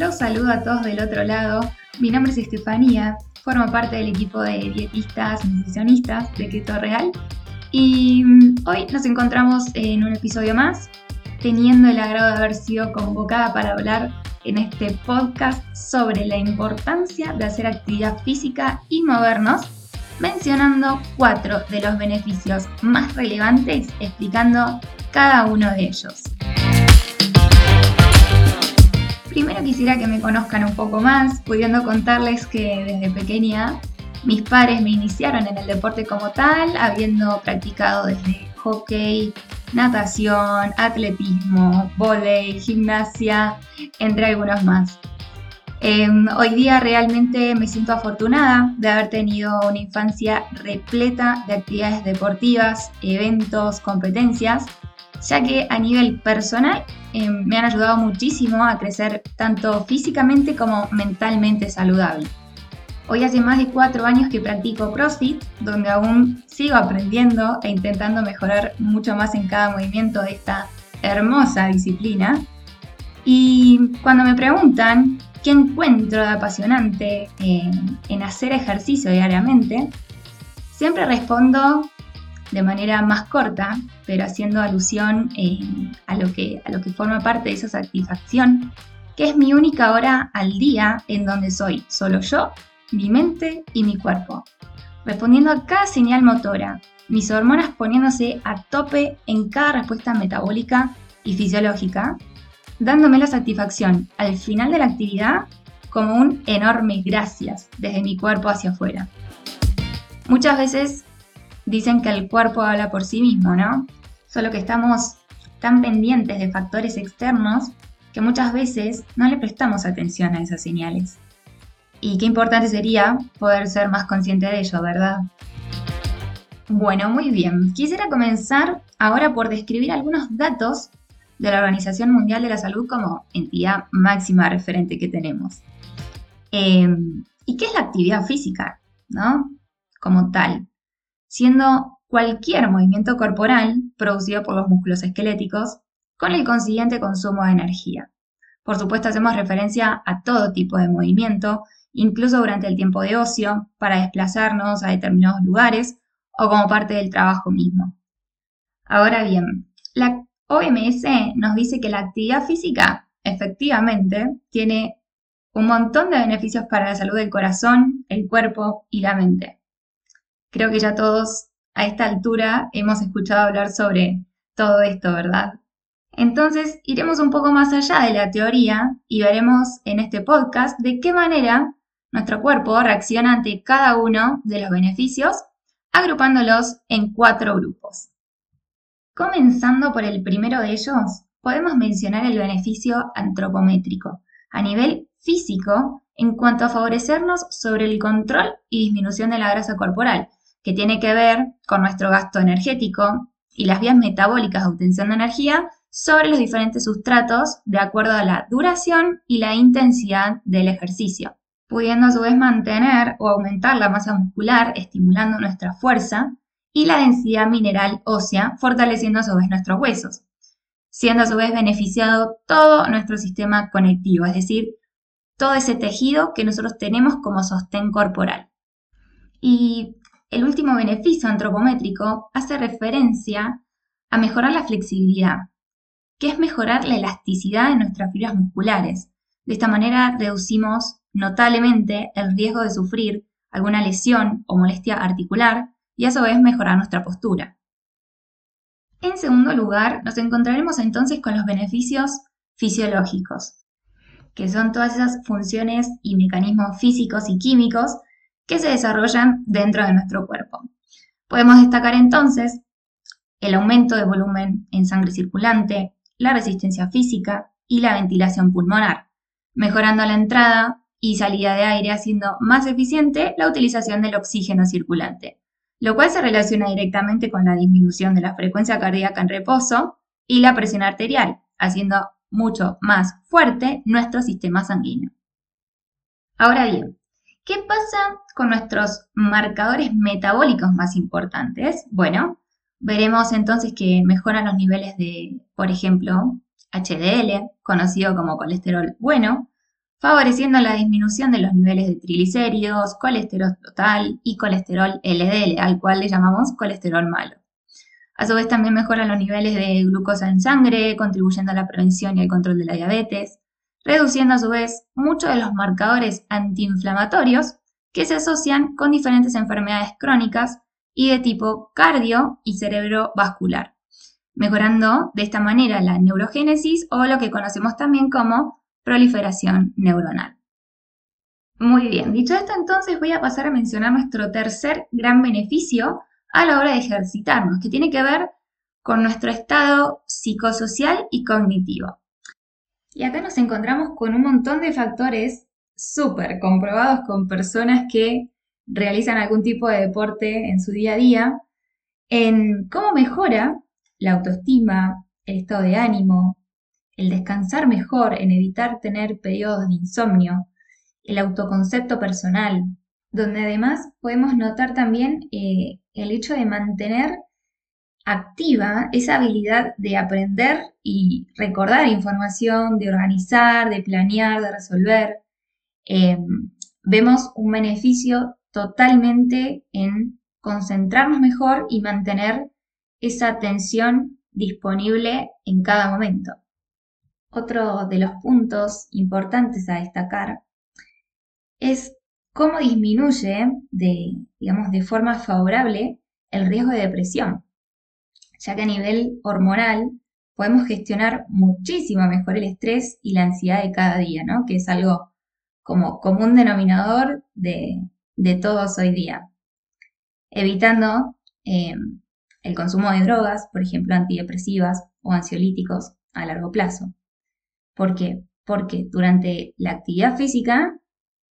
Los saludo a todos del otro lado. Mi nombre es Estefanía, formo parte del equipo de dietistas nutricionistas de Keto Real y mm, hoy nos encontramos en un episodio más, teniendo el agrado de haber sido convocada para hablar en este podcast sobre la importancia de hacer actividad física y movernos, mencionando cuatro de los beneficios más relevantes, explicando cada uno de ellos. Primero quisiera que me conozcan un poco más, pudiendo contarles que desde pequeña mis padres me iniciaron en el deporte como tal, habiendo practicado desde hockey, natación, atletismo, volei, gimnasia, entre algunos más. Em, hoy día realmente me siento afortunada de haber tenido una infancia repleta de actividades deportivas, eventos, competencias, ya que a nivel personal Em, me han ayudado muchísimo a crecer tanto físicamente como mentalmente saludable. Hoy hace más de cuatro años que practico CrossFit, donde aún sigo aprendiendo e intentando mejorar mucho más en cada movimiento de esta hermosa disciplina. Y cuando me preguntan qué encuentro de apasionante en, en hacer ejercicio diariamente, siempre respondo de manera más corta, pero haciendo alusión eh, a, lo que, a lo que forma parte de esa satisfacción, que es mi única hora al día en donde soy solo yo, mi mente y mi cuerpo, respondiendo a cada señal motora, mis hormonas poniéndose a tope en cada respuesta metabólica y fisiológica, dándome la satisfacción al final de la actividad como un enorme gracias desde mi cuerpo hacia afuera. Muchas veces dicen que el cuerpo habla por sí mismo, ¿no? Solo que estamos tan pendientes de factores externos que muchas veces no le prestamos atención a esas señales. Y qué importante sería poder ser más consciente de ello, ¿verdad? Bueno, muy bien. Quisiera comenzar ahora por describir algunos datos de la Organización Mundial de la Salud como entidad máxima referente que tenemos. Em, ¿Y qué es la actividad física? ¿No? Como tal siendo cualquier movimiento corporal producido por los músculos esqueléticos con el consiguiente consumo de energía. Por supuesto, hacemos referencia a todo tipo de movimiento, incluso durante el tiempo de ocio, para desplazarnos a determinados lugares o como parte del trabajo mismo. Ahora bien, la OMS nos dice que la actividad física efectivamente tiene un montón de beneficios para la salud del corazón, el cuerpo y la mente. Creo que ya todos a esta altura hemos escuchado hablar sobre todo esto, ¿verdad? Entonces iremos un poco más allá de la teoría y veremos en este podcast de qué manera nuestro cuerpo reacciona ante cada uno de los beneficios, agrupándolos en cuatro grupos. Comenzando por el primero de ellos, podemos mencionar el beneficio antropométrico a nivel físico en cuanto a favorecernos sobre el control y disminución de la grasa corporal, que tiene que ver con nuestro gasto energético y las vías metabólicas de obtención de energía sobre los diferentes sustratos de acuerdo a la duración y la intensidad del ejercicio, pudiendo a su vez mantener o aumentar la masa muscular, estimulando nuestra fuerza y la densidad mineral ósea, fortaleciendo a su vez nuestros huesos, siendo a su vez beneficiado todo nuestro sistema conectivo, es decir, todo ese tejido que nosotros tenemos como sostén corporal. Y el último beneficio antropométrico hace referencia a mejorar la flexibilidad, que es mejorar la elasticidad de nuestras fibras musculares. De esta manera reducimos notablemente el riesgo de sufrir alguna lesión o molestia articular y a su vez mejorar nuestra postura. En segundo lugar, nos encontraremos entonces con los beneficios fisiológicos, que son todas esas funciones y mecanismos físicos y químicos que se desarrollan dentro de nuestro cuerpo. Podemos destacar entonces el aumento de volumen en sangre circulante, la resistencia física y la ventilación pulmonar, mejorando la entrada y salida de aire, haciendo más eficiente la utilización del oxígeno circulante, lo cual se relaciona directamente con la disminución de la frecuencia cardíaca en reposo y la presión arterial, haciendo mucho más fuerte nuestro sistema sanguíneo. Ahora bien, ¿Qué pasa con nuestros marcadores metabólicos más importantes? Bueno, veremos entonces que mejoran los niveles de, por ejemplo, HDL, conocido como colesterol bueno, favoreciendo la disminución de los niveles de triglicéridos, colesterol total y colesterol LDL, al cual le llamamos colesterol malo. A su vez también mejora los niveles de glucosa en sangre, contribuyendo a la prevención y el control de la diabetes, reduciendo a su vez muchos de los marcadores antiinflamatorios que se asocian con diferentes enfermedades crónicas y de tipo cardio y cerebrovascular, mejorando de esta manera la neurogénesis o lo que conocemos también como proliferación neuronal. Muy bien, dicho esto entonces voy a pasar a mencionar nuestro tercer gran beneficio a la hora de ejercitarnos, que tiene que ver con nuestro estado psicosocial y cognitivo. Y acá nos encontramos con un montón de factores súper comprobados con personas que realizan algún tipo de deporte en su día a día, en cómo mejora la autoestima, el estado de ánimo, el descansar mejor, en evitar tener periodos de insomnio, el autoconcepto personal, donde además podemos notar también eh, el hecho de mantener activa esa habilidad de aprender y recordar información, de organizar, de planear, de resolver. Em, vemos un beneficio totalmente en concentrarnos mejor y mantener esa atención disponible en cada momento. Otro de los puntos importantes a destacar es cómo disminuye de, digamos, de forma favorable el riesgo de depresión ya que a nivel hormonal podemos gestionar muchísimo mejor el estrés y la ansiedad de cada día, ¿no? Que es algo como común denominador de, todos hoy día. Evitando eh, el consumo de drogas, por ejemplo, antidepresivas o ansiolíticos a largo plazo. ¿Por qué? Porque durante la actividad física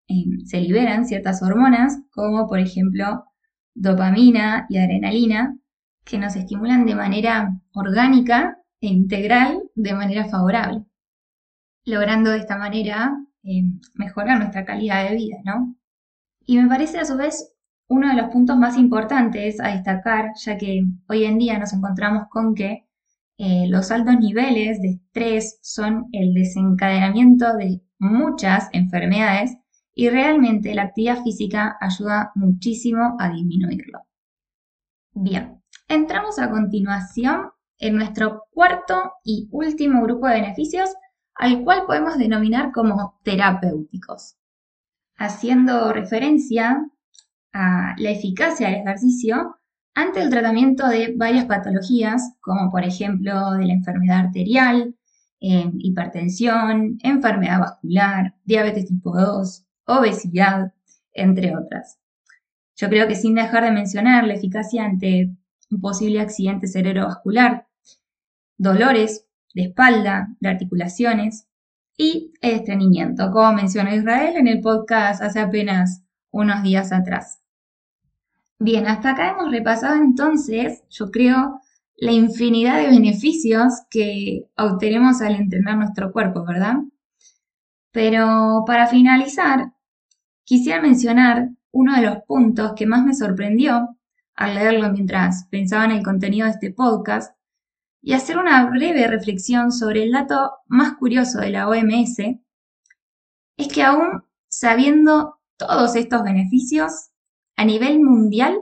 eh, se liberan ciertas hormonas, como por ejemplo dopamina y adrenalina, que nos estimulan de manera orgánica e integral de manera favorable, logrando de esta manera eh, mejorar nuestra calidad de vida, ¿no? Y me parece a su vez uno de los puntos más importantes a destacar, ya que hoy en día nos encontramos con que eh, los altos niveles de estrés son el desencadenamiento de muchas enfermedades y realmente la actividad física ayuda muchísimo a disminuirlo. Bien, Entramos a continuación en nuestro cuarto y último grupo de beneficios, al cual podemos denominar como terapéuticos, haciendo referencia a la eficacia del ejercicio ante el tratamiento de varias patologías, como por ejemplo de la enfermedad arterial, eh, hipertensión, enfermedad vascular, diabetes tipo 2, obesidad, entre otras. Yo creo que sin dejar de mencionar la eficacia ante un posible accidente cerebrovascular, dolores de espalda, de articulaciones y estreñimiento, como mencionó Israel en el podcast hace apenas unos días atrás. Bien, hasta acá hemos repasado entonces, yo creo, la infinidad de beneficios que obtenemos al entrenar nuestro cuerpo, ¿verdad? Pero para finalizar, quisiera mencionar uno de los puntos que más me sorprendió al leerlo mientras pensaba en el contenido de este podcast y hacer una breve reflexión sobre el dato más curioso de la OMS, es que aún sabiendo todos estos beneficios, a nivel mundial,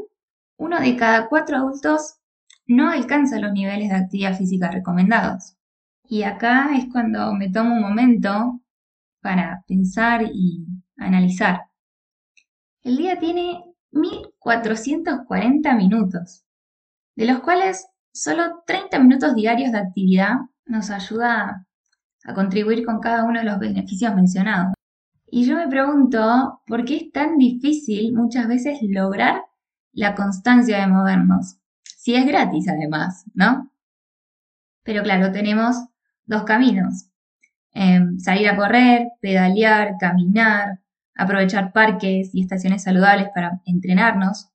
uno de cada cuatro adultos no alcanza los niveles de actividad física recomendados. Y acá es cuando me tomo un momento para pensar y analizar. El día tiene 1440 minutos, de los cuales solo 30 minutos diarios de actividad nos ayuda a contribuir con cada uno de los beneficios mencionados. Y yo me pregunto por qué es tan difícil muchas veces lograr la constancia de movernos, si es gratis además, ¿no? Pero claro, tenemos dos caminos. Em, salir a correr, pedalear, caminar, aprovechar parques y estaciones saludables para entrenarnos.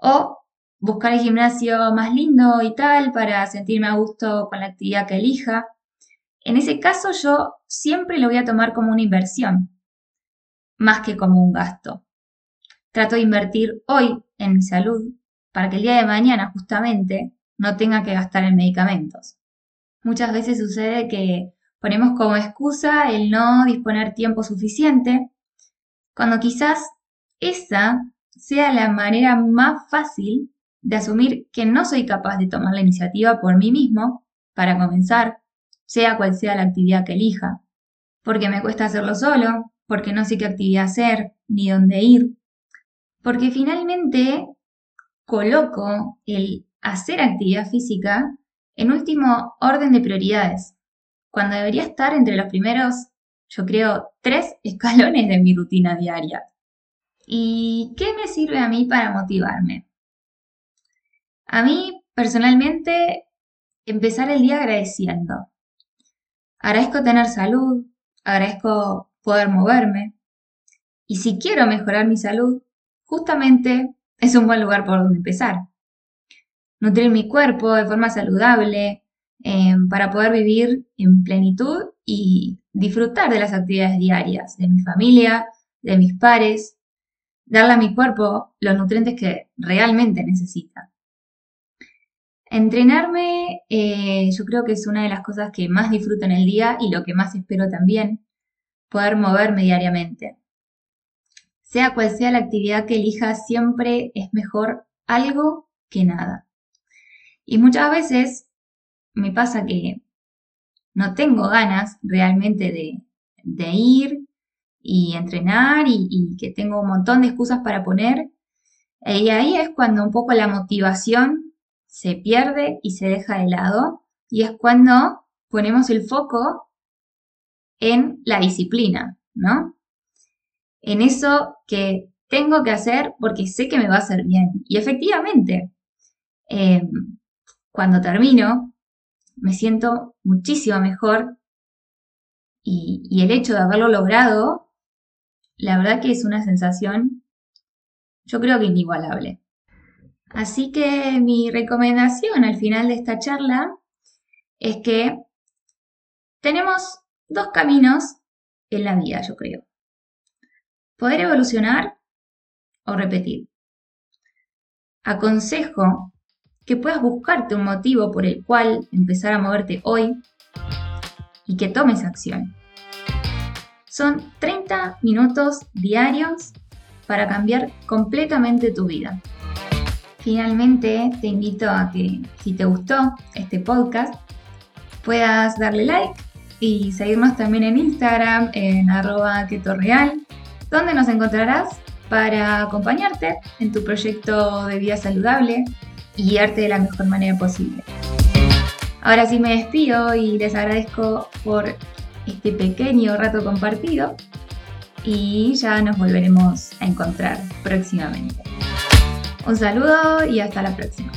O buscar el gimnasio más lindo y tal para sentirme a gusto con la actividad que elija. En ese caso yo siempre lo voy a tomar como una inversión, más que como un gasto. Trato de invertir hoy en mi salud para que el día de mañana justamente no tenga que gastar en medicamentos. Muchas veces sucede que ponemos como excusa el no disponer tiempo suficiente, cuando quizás esa sea la manera más fácil de asumir que no soy capaz de tomar la iniciativa por mí mismo para comenzar, sea cual sea la actividad que elija, porque me cuesta hacerlo solo, porque no sé qué actividad hacer ni dónde ir, porque finalmente coloco el hacer actividad física en último orden de prioridades, cuando debería estar entre los primeros, yo creo, tres escalones de mi rutina diaria. ¿Y qué me sirve a mí para motivarme? A mí, personalmente, empezar el día agradeciendo. Agradezco tener salud, agradezco poder moverme. Y si quiero mejorar mi salud, justamente es un buen lugar por donde empezar. Nutrir mi cuerpo de forma saludable eh, para poder vivir en plenitud y disfrutar de las actividades diarias, de mi familia, de mis pares, darle a mi cuerpo los nutrientes que realmente necesita. Entrenarme eh, yo creo que es una de las cosas que más disfruto en el día y lo que más espero también, poder moverme diariamente. Sea cual sea la actividad que elija, siempre es mejor algo que nada. Y muchas veces me pasa que no tengo ganas realmente de, ir y entrenar y, que tengo un montón de excusas para poner. Y ahí es cuando un poco la motivación se pierde y se deja de lado. Y es cuando ponemos el foco en la disciplina, ¿no? En eso que tengo que hacer porque sé que me va a hacer bien. Y efectivamente, em, cuando termino, me siento muchísimo mejor y, el hecho de haberlo logrado, la verdad que es una sensación, yo creo que inigualable. Así que mi recomendación al final de esta charla es que tenemos dos caminos en la vida, yo creo. Poder evolucionar o repetir. Aconsejo que puedas buscarte un motivo por el cual empezar a moverte hoy y que tomes acción. Son 30 minutos diarios para cambiar completamente tu vida. Finalmente, te invito a que si te gustó este podcast, puedas darle like y seguirnos también en Instagram en arroba donde nos encontrarás para acompañarte en tu proyecto de vida saludable y guiarte de la mejor manera posible. Ahora sí me despido y les agradezco por este pequeño rato compartido y ya nos volveremos a encontrar próximamente. Un saludo y hasta la próxima.